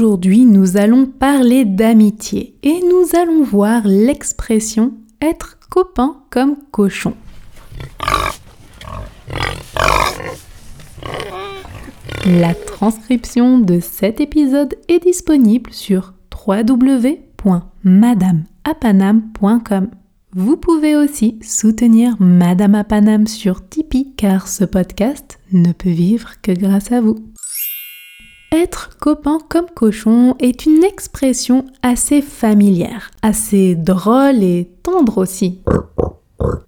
Aujourd'hui, nous allons parler d'amitié et nous allons voir l'expression être copain comme cochon. La transcription de cet épisode est disponible sur www.madameapanam.com. Vous pouvez aussi soutenir Madame Apanam sur Tipeee car ce podcast ne peut vivre que grâce à vous. Être copain comme cochon est une expression assez familière, assez drôle et tendre aussi.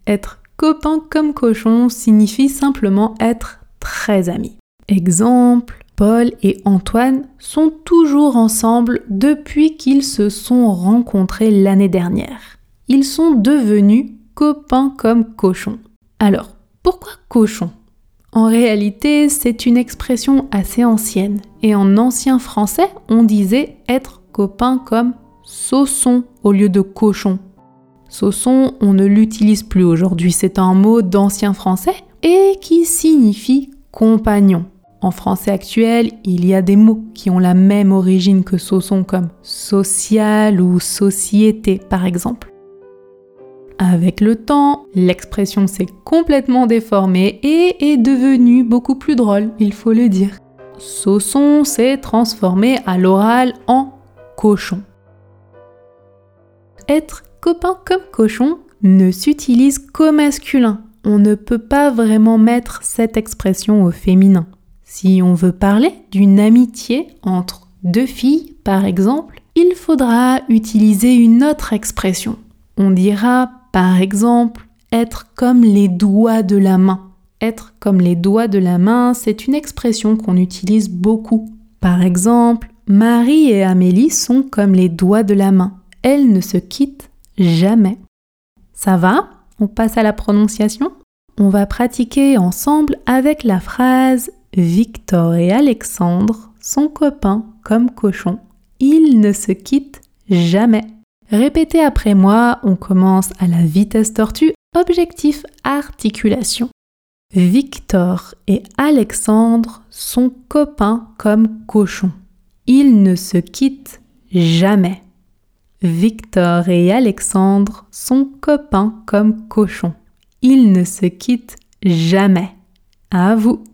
Être copain comme cochon signifie simplement être très amis. Exemple, Paul et Antoine sont toujours ensemble depuis qu'ils se sont rencontrés l'année dernière. Ils sont devenus copains comme cochons. Alors, pourquoi cochon En réalité, c'est une expression assez ancienne. Et en ancien français, on disait être copain comme sauçon au lieu de cochon. Sauçon, on ne l'utilise plus aujourd'hui, c'est un mot d'ancien français et qui signifie compagnon. En français actuel, il y a des mots qui ont la même origine que sauçon comme social ou société par exemple. Avec le temps, l'expression s'est complètement déformée et est devenue beaucoup plus drôle, il faut le dire. Sauçon s'est transformé à l'oral en cochon. Être copain comme cochon ne s'utilise qu'au masculin. On ne peut pas vraiment mettre cette expression au féminin. Si on veut parler d'une amitié entre deux filles, par exemple, il faudra utiliser une autre expression. On dira, par exemple, être comme les doigts de la main. Être comme les doigts de la main, c'est une expression qu'on utilise beaucoup. Par exemple, Marie et Amélie sont comme les doigts de la main. Elles ne se quittent jamais. Ça va? On passe à la prononciation? On va pratiquer ensemble avec la phrase Victor et Alexandre sont copains comme cochons. Ils ne se quittent jamais. Répétez après moi, on commence à la vitesse tortue, objectif articulation. Victor et Alexandre sont copains comme cochons. Ils ne se quittent jamais. Victor et Alexandre sont copains comme cochons. Ils ne se quittent jamais. À vous.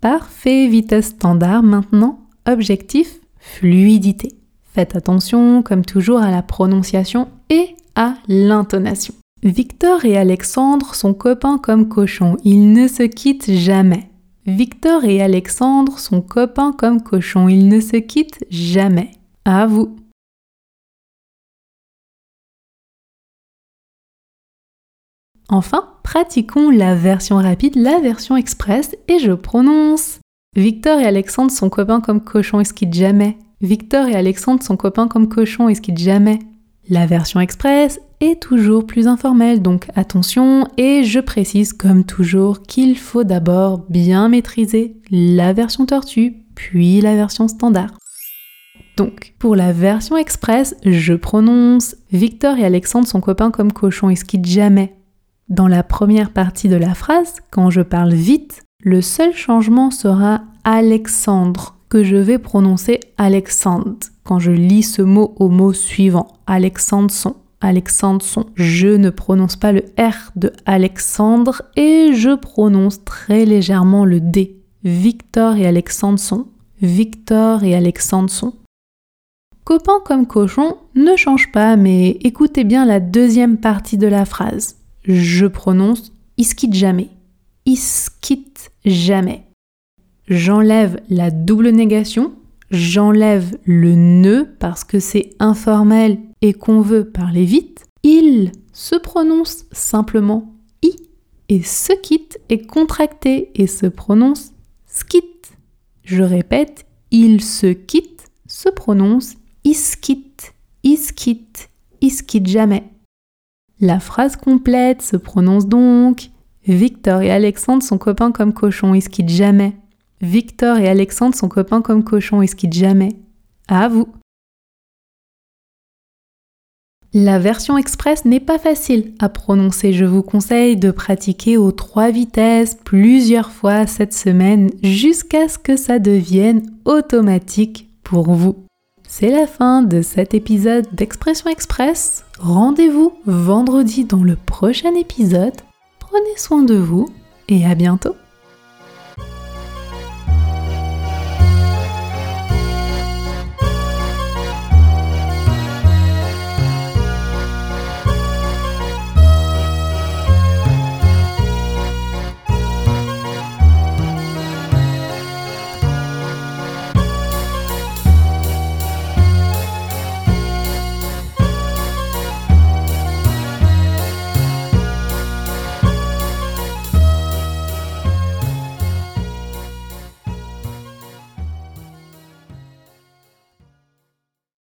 Parfait, vitesse standard. Maintenant, objectif, fluidité. Faites attention, comme toujours, à la prononciation et à l'intonation. Victor et Alexandre sont copains comme cochons. Ils ne se quittent jamais. Victor et Alexandre sont copains comme cochons. Ils ne se quittent jamais. À vous. Enfin, pratiquons la version rapide, la version express, et je prononce. Victor et Alexandre sont copains comme cochons et se quittent jamais. Victor et Alexandre sont copains comme cochons et se quittent jamais. La version express est toujours plus informelle, donc attention, et je précise comme toujours qu'il faut d'abord bien maîtriser la version tortue, puis la version standard. Donc, pour la version express, je prononce Victor et Alexandre sont copains comme cochons et se quittent jamais. Dans la première partie de la phrase, quand je parle vite, le seul changement sera Alexandre, que je vais prononcer Alexandre quand je lis ce mot au mot suivant. Alexandre Alexandre Je ne prononce pas le R de Alexandre et je prononce très légèrement le D. Victor et Alexandre Victor et Alexandre Copain comme cochon ne change pas, mais écoutez bien la deuxième partie de la phrase je prononce quitte jamais. quitte jamais. J'enlève la double négation, j'enlève le ne parce que c'est informel et qu'on veut parler vite. Il se prononce simplement i et se quitte est contracté et se prononce skit. Je répète, il se quitte se prononce iskit, iskit, iskit jamais. La phrase complète se prononce donc Victor et Alexandre sont copains comme cochons, ils skittent jamais. Victor et Alexandre sont copains comme cochons, ils skittent jamais. À vous. La version express n'est pas facile à prononcer. Je vous conseille de pratiquer aux trois vitesses plusieurs fois cette semaine jusqu'à ce que ça devienne automatique pour vous. C'est la fin de cet épisode d'Expression Express. Rendez-vous vendredi dans le prochain épisode. Prenez soin de vous et à bientôt